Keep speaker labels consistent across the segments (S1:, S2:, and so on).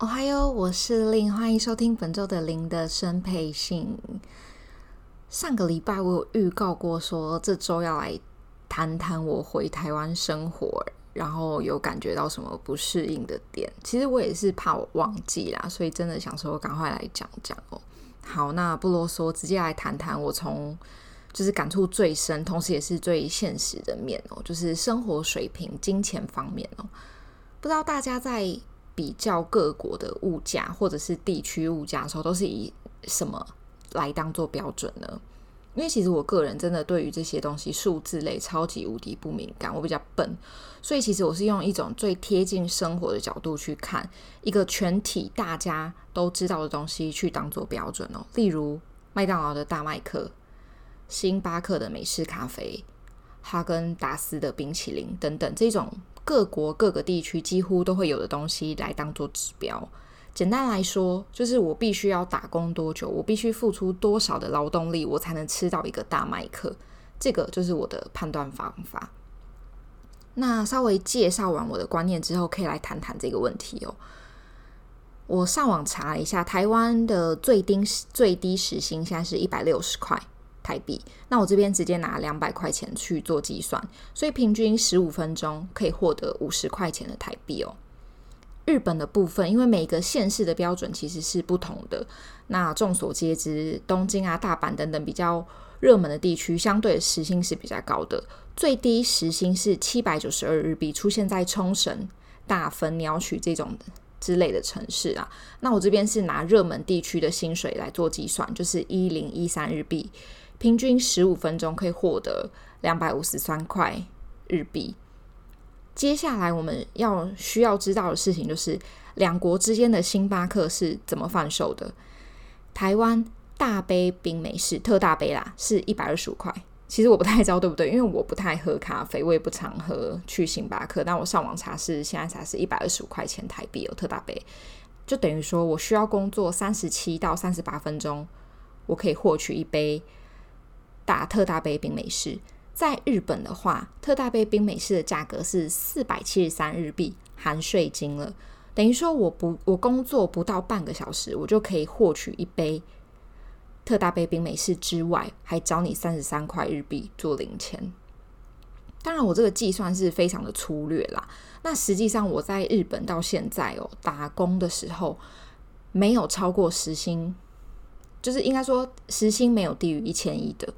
S1: 哦嗨哟，我是林，欢迎收听本周的林的生配信。上个礼拜我有预告过，说这周要来谈谈我回台湾生活，然后有感觉到什么不适应的点。其实我也是怕我忘记啦，所以真的想说赶快来讲讲哦。好，那不啰嗦，直接来谈谈我从就是感触最深，同时也是最现实的面哦，就是生活水平、金钱方面哦。不知道大家在比较各国的物价或者是地区物价的时候，都是以什么来当做标准呢？因为其实我个人真的对于这些东西数字类超级无敌不敏感，我比较笨，所以其实我是用一种最贴近生活的角度去看一个全体大家都知道的东西去当做标准哦。例如麦当劳的大麦克、星巴克的美式咖啡、哈根达斯的冰淇淋等等这种。各国各个地区几乎都会有的东西来当做指标。简单来说，就是我必须要打工多久，我必须付出多少的劳动力，我才能吃到一个大麦克。这个就是我的判断方法。那稍微介绍完我的观念之后，可以来谈谈这个问题哦。我上网查了一下，台湾的最低最低时薪现在是一百六十块。台币，那我这边直接拿两百块钱去做计算，所以平均十五分钟可以获得五十块钱的台币哦。日本的部分，因为每个县市的标准其实是不同的，那众所皆知，东京啊、大阪等等比较热门的地区，相对时薪是比较高的，最低时薪是七百九十二日币，出现在冲绳、大分、鸟取这种之类的城市啊。那我这边是拿热门地区的薪水来做计算，就是一零一三日币。平均十五分钟可以获得两百五十三块日币。接下来我们要需要知道的事情就是，两国之间的星巴克是怎么贩售的？台湾大杯冰美式特大杯啦，是一百二十五块。其实我不太知道对不对，因为我不太喝咖啡，我也不常喝去星巴克。但我上网查是现在才是一百二十五块钱台币哦特大杯，就等于说我需要工作三十七到三十八分钟，我可以获取一杯。打特大杯冰美式，在日本的话，特大杯冰美式的价格是四百七十三日币，含税金了。等于说，我不我工作不到半个小时，我就可以获取一杯特大杯冰美式之外，还找你三十三块日币做零钱。当然，我这个计算是非常的粗略啦。那实际上我在日本到现在哦，打工的时候没有超过时薪，就是应该说时薪没有低于一千一的。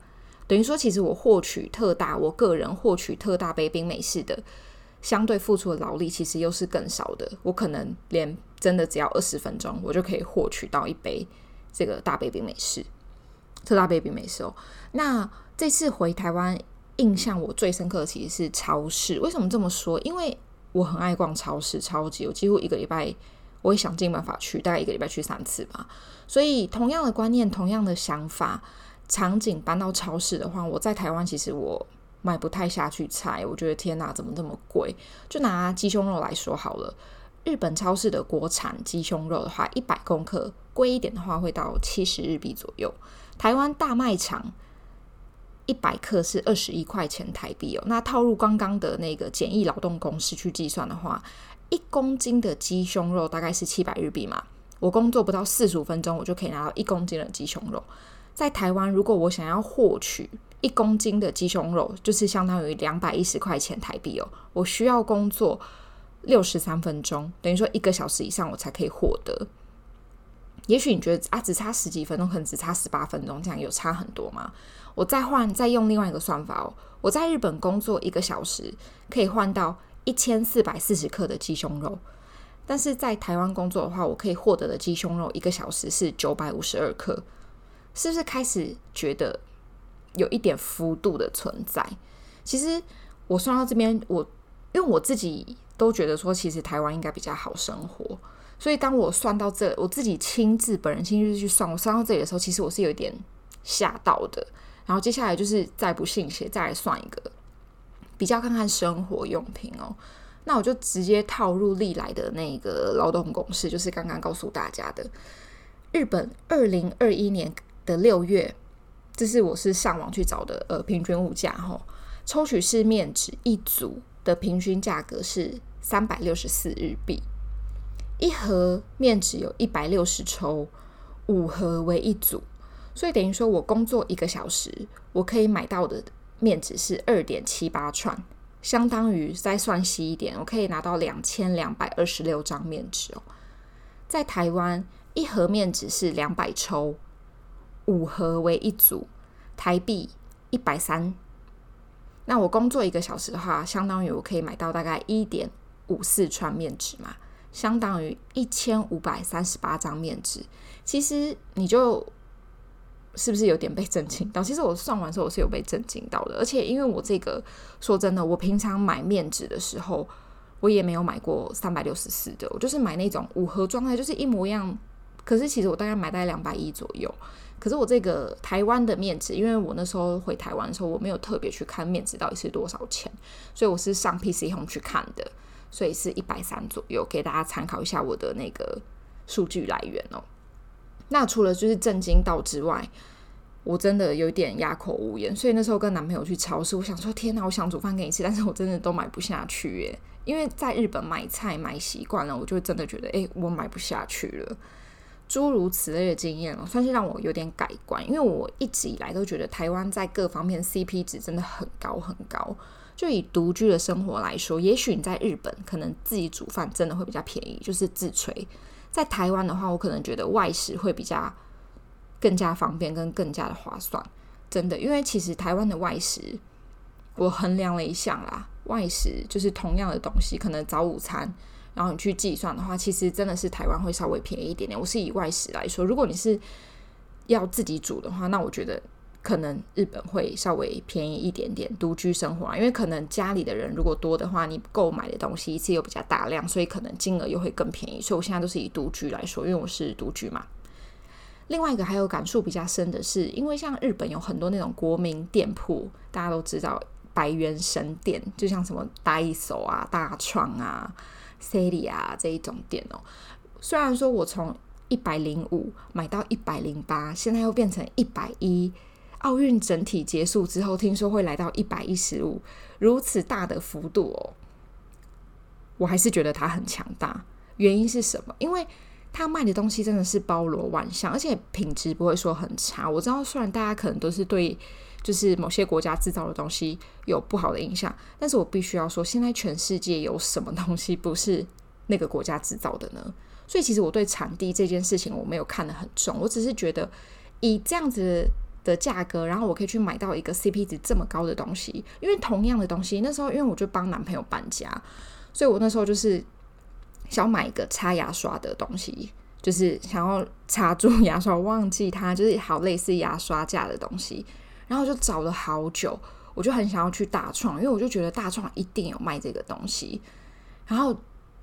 S1: 等于说，其实我获取特大，我个人获取特大杯冰美式的相对付出的劳力，其实又是更少的。我可能连真的只要二十分钟，我就可以获取到一杯这个大杯冰美式，特大杯冰美式哦。那这次回台湾，印象我最深刻的其实是超市。为什么这么说？因为我很爱逛超市，超级，我几乎一个礼拜我会想尽办法去，大概一个礼拜去三次吧。所以同样的观念，同样的想法。场景搬到超市的话，我在台湾其实我买不太下去菜，我觉得天哪，怎么这么贵？就拿鸡胸肉来说好了，日本超市的国产鸡胸肉的话，一百公克贵一点的话会到七十日币左右。台湾大卖场一百克是二十一块钱台币哦。那套入刚刚的那个简易劳动公式去计算的话，一公斤的鸡胸肉大概是七百日币嘛。我工作不到四十五分钟，我就可以拿到一公斤的鸡胸肉。在台湾，如果我想要获取一公斤的鸡胸肉，就是相当于两百一十块钱台币哦。我需要工作六十三分钟，等于说一个小时以上，我才可以获得。也许你觉得啊，只差十几分钟，可能只差十八分钟，这样有差很多吗？我再换，再用另外一个算法哦。我在日本工作一个小时，可以换到一千四百四十克的鸡胸肉，但是在台湾工作的话，我可以获得的鸡胸肉一个小时是九百五十二克。是不是开始觉得有一点幅度的存在？其实我算到这边，我因为我自己都觉得说，其实台湾应该比较好生活。所以当我算到这，我自己亲自本人亲自去算，我算到这里的时候，其实我是有点吓到的。然后接下来就是再不信邪，再来算一个，比较看看生活用品哦。那我就直接套入历来的那个劳动公式，就是刚刚告诉大家的，日本二零二一年的六月，这是我是上网去找的，呃，平均物价哈，抽取式面纸一组的平均价格是三百六十四日币，一盒面纸有一百六十抽，五盒为一组，所以等于说我工作一个小时，我可以买到的面纸是二点七八串。相当于再算细一点，我可以拿到两千两百二十六张面纸哦。在台湾，一盒面纸是两百抽，五盒为一组，台币一百三。那我工作一个小时的话，相当于我可以买到大概一点五四串面纸嘛，相当于一千五百三十八张面纸。其实你就。是不是有点被震惊到？其实我算完之后，我是有被震惊到的。而且因为我这个说真的，我平常买面纸的时候，我也没有买过三百六十四的，我就是买那种五盒装的，就是一模一样。可是其实我大概买大概两百一左右。可是我这个台湾的面值，因为我那时候回台湾的时候，我没有特别去看面值到底是多少钱，所以我是上 PC Home 去看的，所以是一百三左右，给大家参考一下我的那个数据来源哦。那除了就是震惊到之外，我真的有点哑口无言。所以那时候跟男朋友去超市，我想说：天哪，我想煮饭给你吃，但是我真的都买不下去耶。因为在日本买菜买习惯了，我就真的觉得，哎，我买不下去了。诸如此类的经验哦，算是让我有点改观。因为我一直以来都觉得台湾在各方面 CP 值真的很高很高。就以独居的生活来说，也许你在日本可能自己煮饭真的会比较便宜，就是自炊。在台湾的话，我可能觉得外食会比较更加方便，跟更加的划算。真的，因为其实台湾的外食，我衡量了一下啦，外食就是同样的东西，可能早午餐，然后你去计算的话，其实真的是台湾会稍微便宜一点点。我是以外食来说，如果你是要自己煮的话，那我觉得。可能日本会稍微便宜一点点，独居生活啊，因为可能家里的人如果多的话，你购买的东西一次又比较大量，所以可能金额又会更便宜。所以我现在都是以独居来说，因为我是独居嘛。另外一个还有感触比较深的是，因为像日本有很多那种国民店铺，大家都知道百元神店，就像什么 Daiso 啊、大创啊、Seria 啊这一种店哦。虽然说我从一百零五买到一百零八，现在又变成一百一。奥运整体结束之后，听说会来到一百一十五，如此大的幅度哦，我还是觉得它很强大。原因是什么？因为它卖的东西真的是包罗万象，而且品质不会说很差。我知道，虽然大家可能都是对就是某些国家制造的东西有不好的影响，但是我必须要说，现在全世界有什么东西不是那个国家制造的呢？所以，其实我对产地这件事情我没有看得很重，我只是觉得以这样子。的价格，然后我可以去买到一个 CP 值这么高的东西，因为同样的东西，那时候因为我就帮男朋友搬家，所以我那时候就是想买一个擦牙刷的东西，就是想要插住牙刷，忘记它就是好类似牙刷架的东西，然后就找了好久，我就很想要去大创，因为我就觉得大创一定有卖这个东西，然后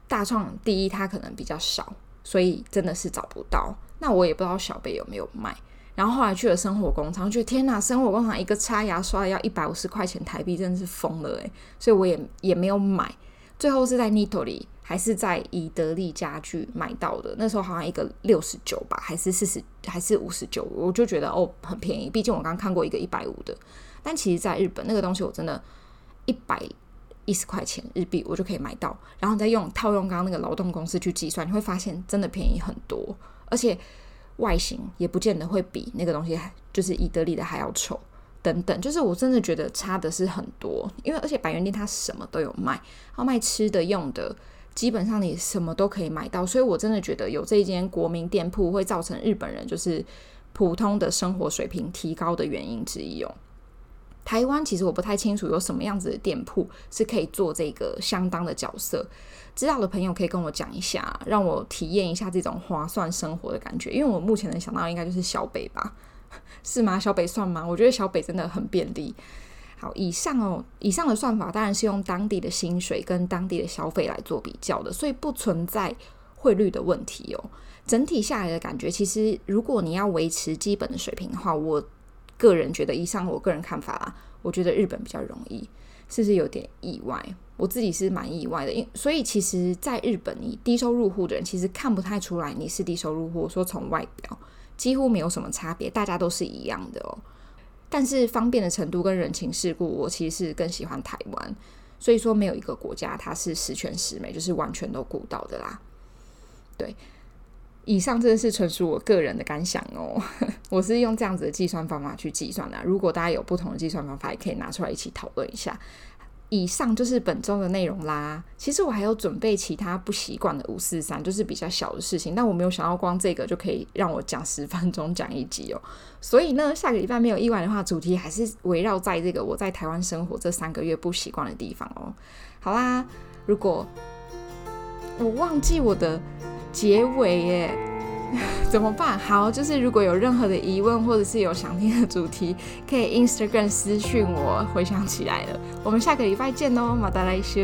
S1: 大创第一它可能比较少，所以真的是找不到，那我也不知道小北有没有卖。然后后来去了生活工厂，觉得天哪，生活工厂一个擦牙刷要一百五十块钱台币，真的是疯了诶。所以我也也没有买。最后是在 Nitori 还是在宜得利家具买到的，那时候好像一个六十九吧，还是四十，还是五十九，我就觉得哦很便宜。毕竟我刚看过一个一百五的，但其实在日本那个东西我真的，一百一十块钱日币我就可以买到，然后再用套用刚刚那个劳动公式去计算，你会发现真的便宜很多，而且。外形也不见得会比那个东西，就是宜得利的还要丑，等等，就是我真的觉得差的是很多。因为而且百元店它什么都有卖，它卖吃的用的，基本上你什么都可以买到。所以我真的觉得有这一间国民店铺会造成日本人就是普通的生活水平提高的原因之一哦。台湾其实我不太清楚有什么样子的店铺是可以做这个相当的角色。知道的朋友可以跟我讲一下，让我体验一下这种划算生活的感觉。因为我目前能想到应该就是小北吧，是吗？小北算吗？我觉得小北真的很便利。好，以上哦，以上的算法当然是用当地的薪水跟当地的消费来做比较的，所以不存在汇率的问题哦。整体下来的感觉，其实如果你要维持基本的水平的话，我个人觉得，以上我个人看法啦，我觉得日本比较容易，是不是有点意外？我自己是蛮意外的，因所以其实，在日本，你低收入户的人其实看不太出来你是低收入户，说从外表几乎没有什么差别，大家都是一样的哦。但是方便的程度跟人情世故，我其实是更喜欢台湾。所以说，没有一个国家它是十全十美，就是完全都顾到的啦。对，以上真的是纯属我个人的感想哦。我是用这样子的计算方法去计算的。如果大家有不同的计算方法，也可以拿出来一起讨论一下。以上就是本周的内容啦。其实我还有准备其他不习惯的五四三，就是比较小的事情，但我没有想到光这个就可以让我讲十分钟讲一集哦。所以呢，下个礼拜没有意外的话，主题还是围绕在这个我在台湾生活这三个月不习惯的地方哦。好啦，如果我忘记我的结尾耶。怎么办？好，就是如果有任何的疑问，或者是有想听的主题，可以 Instagram 私讯我。回想起来了，我们下个礼拜见哦，马达来修。